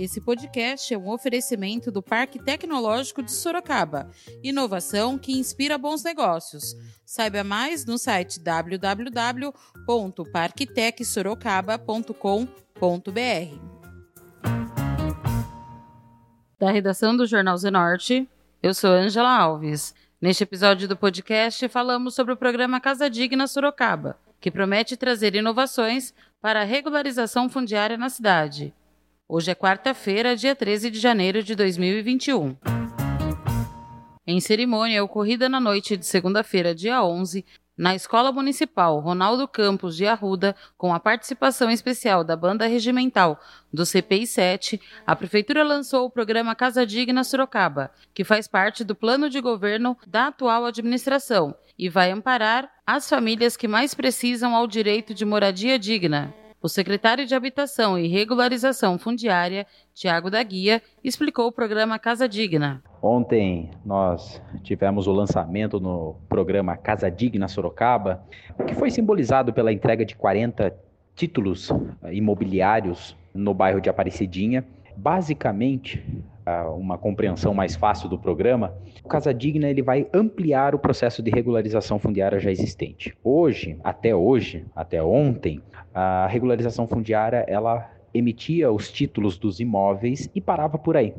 Esse podcast é um oferecimento do Parque Tecnológico de Sorocaba. Inovação que inspira bons negócios. Saiba mais no site www.parktecsorocaba.com.br. Da redação do Jornal Zenorte, eu sou Angela Alves. Neste episódio do podcast, falamos sobre o programa Casa Digna Sorocaba, que promete trazer inovações para a regularização fundiária na cidade. Hoje é quarta-feira, dia 13 de janeiro de 2021. Em cerimônia ocorrida na noite de segunda-feira, dia 11, na Escola Municipal Ronaldo Campos de Arruda, com a participação especial da Banda Regimental do CPI 7, a Prefeitura lançou o programa Casa Digna Sorocaba, que faz parte do plano de governo da atual administração e vai amparar as famílias que mais precisam ao direito de moradia digna. O secretário de Habitação e Regularização Fundiária, Tiago da Guia, explicou o programa Casa Digna. Ontem nós tivemos o lançamento no programa Casa Digna Sorocaba, que foi simbolizado pela entrega de 40 títulos eh, imobiliários no bairro de Aparecidinha. Basicamente, uma compreensão mais fácil do programa, o Casa Digna ele vai ampliar o processo de regularização fundiária já existente. Hoje, até hoje, até ontem, a regularização fundiária ela emitia os títulos dos imóveis e parava por aí.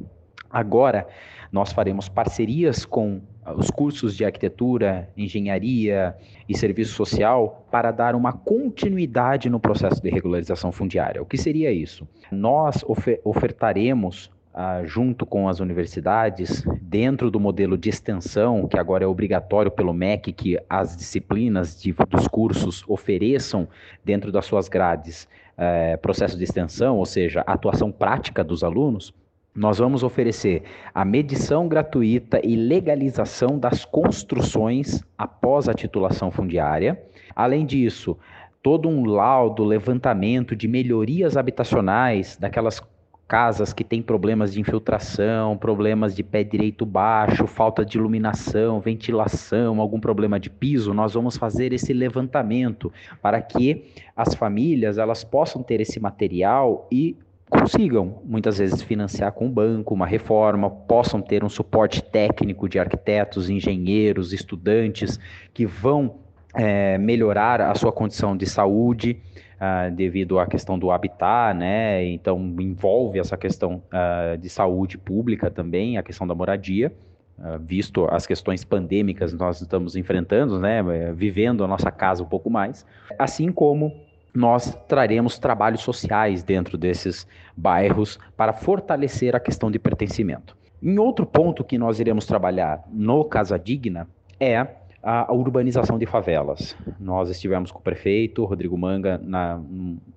Agora, nós faremos parcerias com os cursos de arquitetura, engenharia e serviço social para dar uma continuidade no processo de regularização fundiária. O que seria isso? Nós ofertaremos ah, junto com as universidades, dentro do modelo de extensão, que agora é obrigatório pelo MEC que as disciplinas de, dos cursos ofereçam dentro das suas grades eh, processo de extensão, ou seja, atuação prática dos alunos, nós vamos oferecer a medição gratuita e legalização das construções após a titulação fundiária. Além disso, todo um laudo, levantamento de melhorias habitacionais daquelas casas que têm problemas de infiltração, problemas de pé direito baixo, falta de iluminação, ventilação, algum problema de piso, nós vamos fazer esse levantamento para que as famílias elas possam ter esse material e consigam muitas vezes financiar com o banco uma reforma, possam ter um suporte técnico de arquitetos, engenheiros, estudantes que vão é, melhorar a sua condição de saúde uh, devido à questão do habitat, né? Então envolve essa questão uh, de saúde pública também, a questão da moradia. Uh, visto as questões pandêmicas que nós estamos enfrentando, né, vivendo a nossa casa um pouco mais, assim como nós traremos trabalhos sociais dentro desses bairros para fortalecer a questão de pertencimento. Em outro ponto que nós iremos trabalhar no Casa Digna é a urbanização de favelas. Nós estivemos com o prefeito Rodrigo Manga na,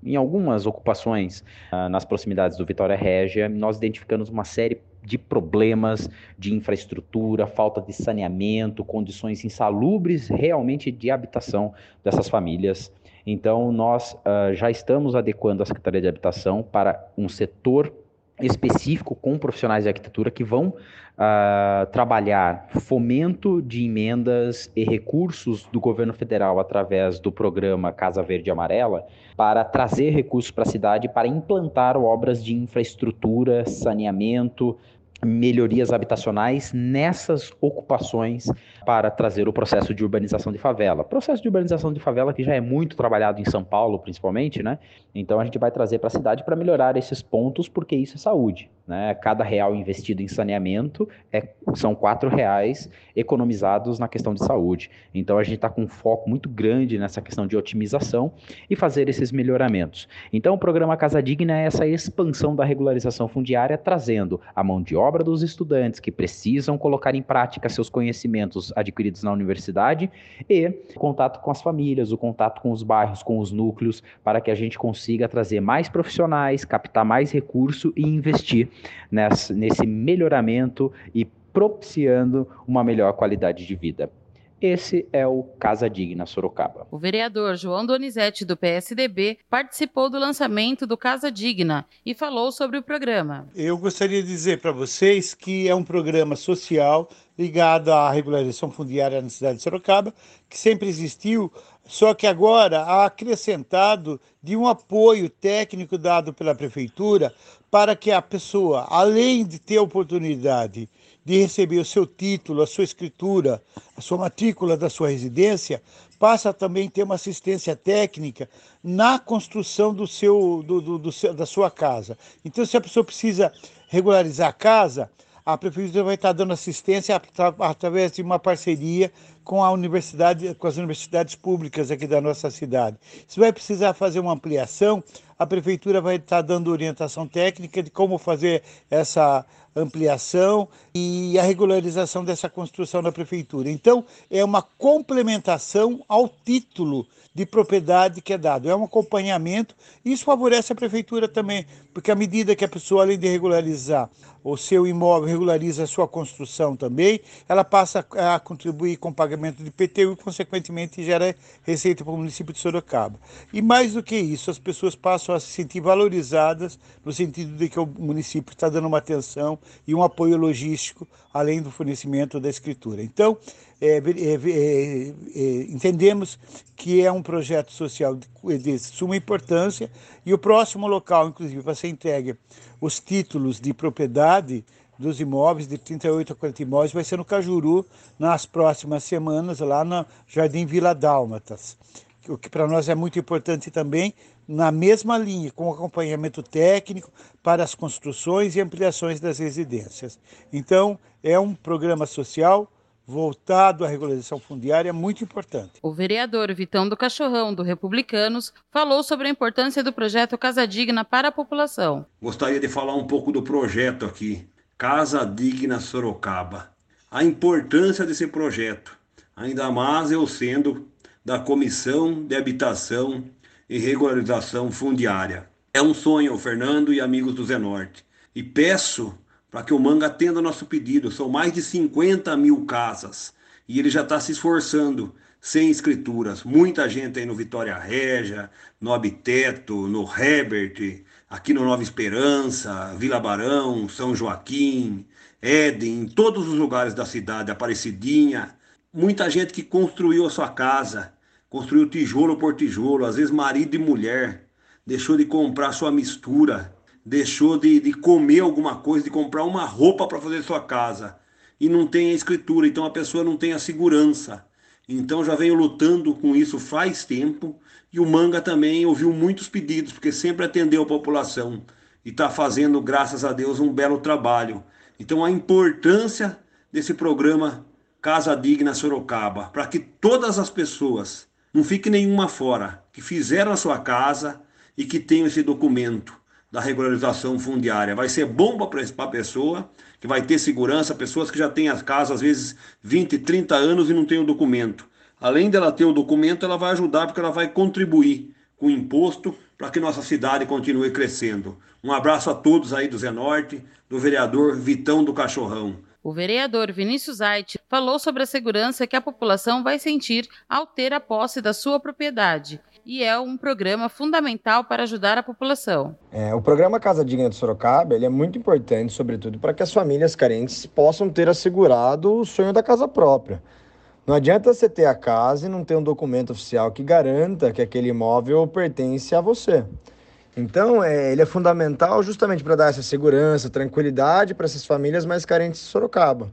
em algumas ocupações uh, nas proximidades do Vitória Régia. Nós identificamos uma série de problemas de infraestrutura, falta de saneamento, condições insalubres realmente de habitação dessas famílias. Então, nós uh, já estamos adequando a Secretaria de Habitação para um setor específico com profissionais de arquitetura que vão uh, trabalhar fomento de emendas e recursos do governo federal através do programa Casa Verde Amarela para trazer recursos para a cidade para implantar obras de infraestrutura, saneamento, melhorias habitacionais nessas ocupações para trazer o processo de urbanização de favela. Processo de urbanização de favela que já é muito trabalhado em São Paulo, principalmente, né? Então a gente vai trazer para a cidade para melhorar esses pontos, porque isso é saúde. Né? Cada real investido em saneamento é, são quatro reais economizados na questão de saúde. Então a gente está com um foco muito grande nessa questão de otimização e fazer esses melhoramentos. Então o programa Casa Digna é essa expansão da regularização fundiária, trazendo a mão de obra dos estudantes que precisam colocar em prática seus conhecimentos adquiridos na universidade e contato com as famílias, o contato com os bairros, com os núcleos, para que a gente consiga trazer mais profissionais, captar mais recurso e investir nesse melhoramento e propiciando uma melhor qualidade de vida. Esse é o Casa Digna Sorocaba. O vereador João Donizete, do PSDB, participou do lançamento do Casa Digna e falou sobre o programa. Eu gostaria de dizer para vocês que é um programa social ligado à regularização fundiária na cidade de Sorocaba, que sempre existiu, só que agora há acrescentado de um apoio técnico dado pela prefeitura para que a pessoa, além de ter a oportunidade de receber o seu título, a sua escritura, a sua matrícula da sua residência, passa a também ter uma assistência técnica na construção do seu, do, do, do, da sua casa. Então, se a pessoa precisa regularizar a casa, a prefeitura vai estar dando assistência através de uma parceria com a universidade, com as universidades públicas aqui da nossa cidade. Se vai precisar fazer uma ampliação, a prefeitura vai estar dando orientação técnica de como fazer essa ampliação e a regularização dessa construção da prefeitura. Então, é uma complementação ao título de propriedade que é dado, é um acompanhamento. Isso favorece a prefeitura também, porque à medida que a pessoa, além de regularizar o seu imóvel, regulariza a sua construção também, ela passa a contribuir com o pagamento de PTU e, consequentemente, gera receita para o município de Sorocaba. E mais do que isso, as pessoas passam a se sentir valorizadas no sentido de que o município está dando uma atenção e um apoio logístico, além do fornecimento da escritura. Então, é, é, é, é, entendemos que é um projeto social de, de, suma importância e o próximo local, inclusive, para ser entregue os títulos de propriedade dos imóveis, de 38 a 40 imóveis, vai ser no Cajuru, nas próximas semanas, lá no Jardim Vila Dálmatas. O que para nós é muito importante também, na mesma linha, com acompanhamento técnico para as construções e ampliações das residências. Então, é um programa social voltado à regularização fundiária muito importante. O vereador Vitão do Cachorrão, do Republicanos, falou sobre a importância do projeto Casa Digna para a população. Gostaria de falar um pouco do projeto aqui, Casa Digna Sorocaba. A importância desse projeto, ainda mais eu sendo da Comissão de Habitação e Regularização Fundiária. É um sonho, Fernando e amigos do Zenorte. E peço para que o Manga atenda nosso pedido. São mais de 50 mil casas e ele já está se esforçando sem escrituras. Muita gente aí no Vitória Régia, no Abiteto, no Herbert, aqui no Nova Esperança, Vila Barão, São Joaquim, Éden, em todos os lugares da cidade, Aparecidinha. Muita gente que construiu a sua casa, construiu tijolo por tijolo, às vezes marido e mulher, deixou de comprar sua mistura, deixou de, de comer alguma coisa, de comprar uma roupa para fazer sua casa e não tem a escritura, então a pessoa não tem a segurança. Então já venho lutando com isso faz tempo e o Manga também ouviu muitos pedidos, porque sempre atendeu a população e está fazendo, graças a Deus, um belo trabalho. Então a importância desse programa Casa Digna Sorocaba, para que todas as pessoas, não fique nenhuma fora, que fizeram a sua casa e que tenham esse documento da regularização fundiária. Vai ser bom para a pessoa, que vai ter segurança, pessoas que já têm as casas, às vezes 20, 30 anos e não têm o documento. Além dela ter o documento, ela vai ajudar porque ela vai contribuir com o imposto para que nossa cidade continue crescendo. Um abraço a todos aí do Zenorte, do vereador Vitão do Cachorrão. O vereador Vinícius Ait falou sobre a segurança que a população vai sentir ao ter a posse da sua propriedade e é um programa fundamental para ajudar a população. É, o programa Casa Digna de Sorocaba ele é muito importante, sobretudo, para que as famílias carentes possam ter assegurado o sonho da casa própria. Não adianta você ter a casa e não ter um documento oficial que garanta que aquele imóvel pertence a você. Então, é, ele é fundamental justamente para dar essa segurança, tranquilidade para essas famílias mais carentes de Sorocaba.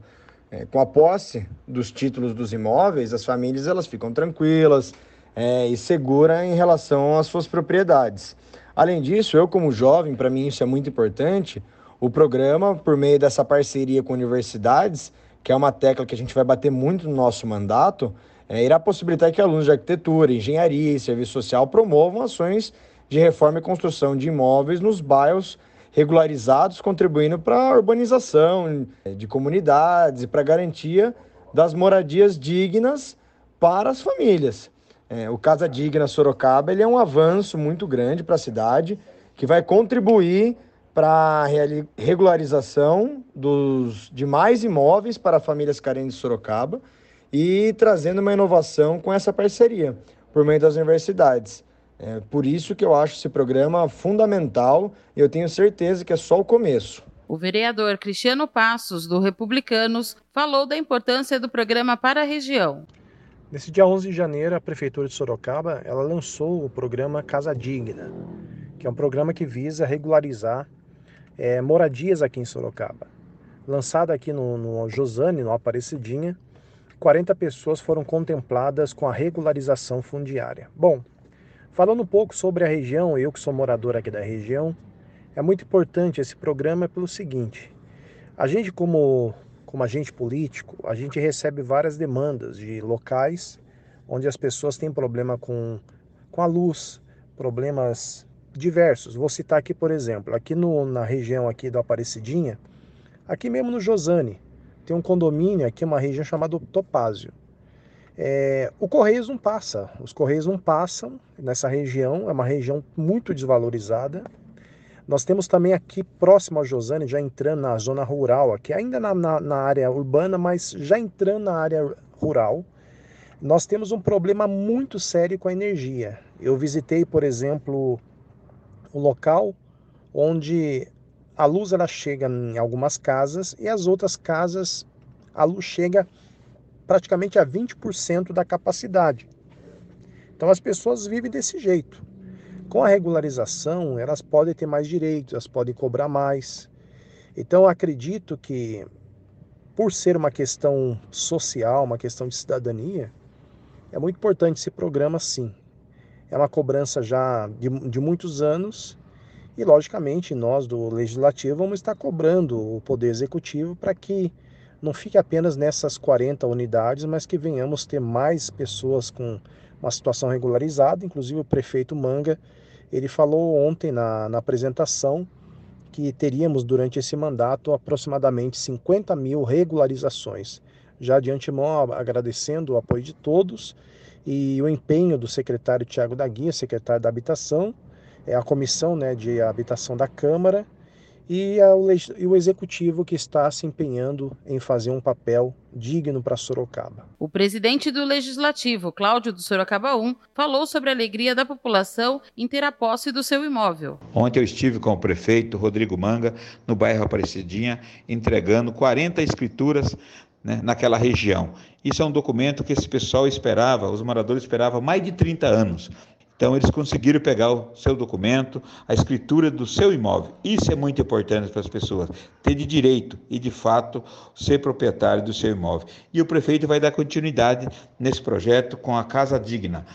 É, com a posse dos títulos dos imóveis, as famílias elas ficam tranquilas, é, e segura em relação às suas propriedades. Além disso, eu como jovem, para mim isso é muito importante, o programa, por meio dessa parceria com universidades, que é uma tecla que a gente vai bater muito no nosso mandato, é, irá possibilitar que alunos de arquitetura, engenharia e serviço social promovam ações de reforma e construção de imóveis nos bairros regularizados, contribuindo para a urbanização de comunidades e para a garantia das moradias dignas para as famílias. É, o Casa Digna Sorocaba ele é um avanço muito grande para a cidade, que vai contribuir para a regularização dos demais imóveis para famílias carentes de Sorocaba e trazendo uma inovação com essa parceria por meio das universidades. É por isso que eu acho esse programa fundamental e eu tenho certeza que é só o começo. O vereador Cristiano Passos, do Republicanos, falou da importância do programa para a região. Nesse dia 11 de janeiro, a Prefeitura de Sorocaba ela lançou o programa Casa Digna, que é um programa que visa regularizar é, moradias aqui em Sorocaba. Lançado aqui no, no Josane, no Aparecidinha, 40 pessoas foram contempladas com a regularização fundiária. Bom, falando um pouco sobre a região, eu que sou morador aqui da região, é muito importante esse programa pelo seguinte: a gente, como, como agente político, a gente recebe várias demandas de locais onde as pessoas têm problema com, com a luz, problemas diversos. Vou citar aqui, por exemplo, aqui no, na região aqui do Aparecidinha, aqui mesmo no Josane, tem um condomínio aqui, uma região chamada Topázio. É, o Correios não passa, os Correios não passam nessa região, é uma região muito desvalorizada. Nós temos também aqui próximo a Josane, já entrando na zona rural, aqui ainda na, na, na área urbana, mas já entrando na área rural, nós temos um problema muito sério com a energia. Eu visitei, por exemplo, o local onde a luz ela chega em algumas casas e as outras casas a luz chega praticamente a 20% da capacidade. Então as pessoas vivem desse jeito. Com a regularização, elas podem ter mais direitos, elas podem cobrar mais. Então acredito que por ser uma questão social, uma questão de cidadania, é muito importante esse programa sim. É uma cobrança já de, de muitos anos e, logicamente, nós do Legislativo vamos estar cobrando o Poder Executivo para que não fique apenas nessas 40 unidades, mas que venhamos ter mais pessoas com uma situação regularizada. Inclusive, o prefeito Manga ele falou ontem na, na apresentação que teríamos durante esse mandato aproximadamente 50 mil regularizações. Já de antemão agradecendo o apoio de todos e o empenho do secretário Tiago da Guia, secretário da Habitação, é a comissão né, de habitação da Câmara e, a, e, o executivo que está se empenhando em fazer um papel digno para Sorocaba. O presidente do Legislativo, Cláudio do Sorocaba 1, falou sobre a alegria da população em ter a posse do seu imóvel. Ontem eu estive com o prefeito Rodrigo Manga, no bairro Aparecidinha, entregando 40 escrituras né, naquela região. Isso é um documento que esse pessoal esperava, os moradores esperavam mais de 30 anos. Então, eles conseguiram pegar o seu documento, a escritura do seu imóvel. Isso é muito importante para as pessoas, ter de direito e, de fato, ser proprietário do seu imóvel. E o prefeito vai dar continuidade nesse projeto com a Casa Digna.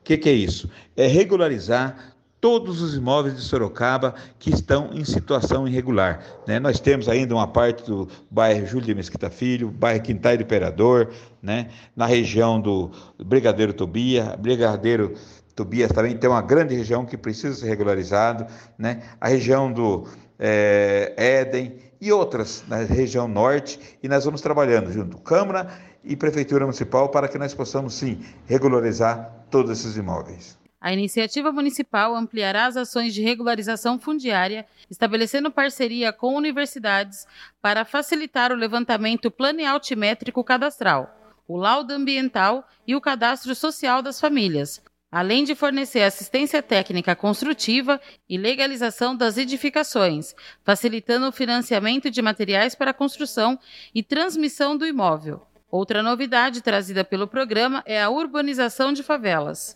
O que, que é isso? É regularizar todos os imóveis de Sorocaba que estão em situação irregular. Né? Nós temos ainda uma parte do bairro Júlio de Mesquita Filho, bairro Quintal do Imperador, né? na região do Brigadeiro Tobia, Brigadeiro Tobias também tem uma grande região que precisa ser regularizado, né? a região do é, Éden e outras na região norte, e nós vamos trabalhando junto Câmara e Prefeitura Municipal para que nós possamos sim regularizar todos esses imóveis. A iniciativa municipal ampliará as ações de regularização fundiária, estabelecendo parceria com universidades para facilitar o levantamento planealtimétrico cadastral, o laudo ambiental e o cadastro social das famílias, além de fornecer assistência técnica construtiva e legalização das edificações, facilitando o financiamento de materiais para construção e transmissão do imóvel. Outra novidade trazida pelo programa é a urbanização de favelas.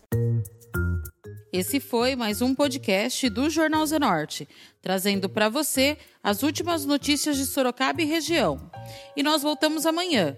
Esse foi mais um podcast do Jornal Zenorte, trazendo para você as últimas notícias de Sorocaba e região. E nós voltamos amanhã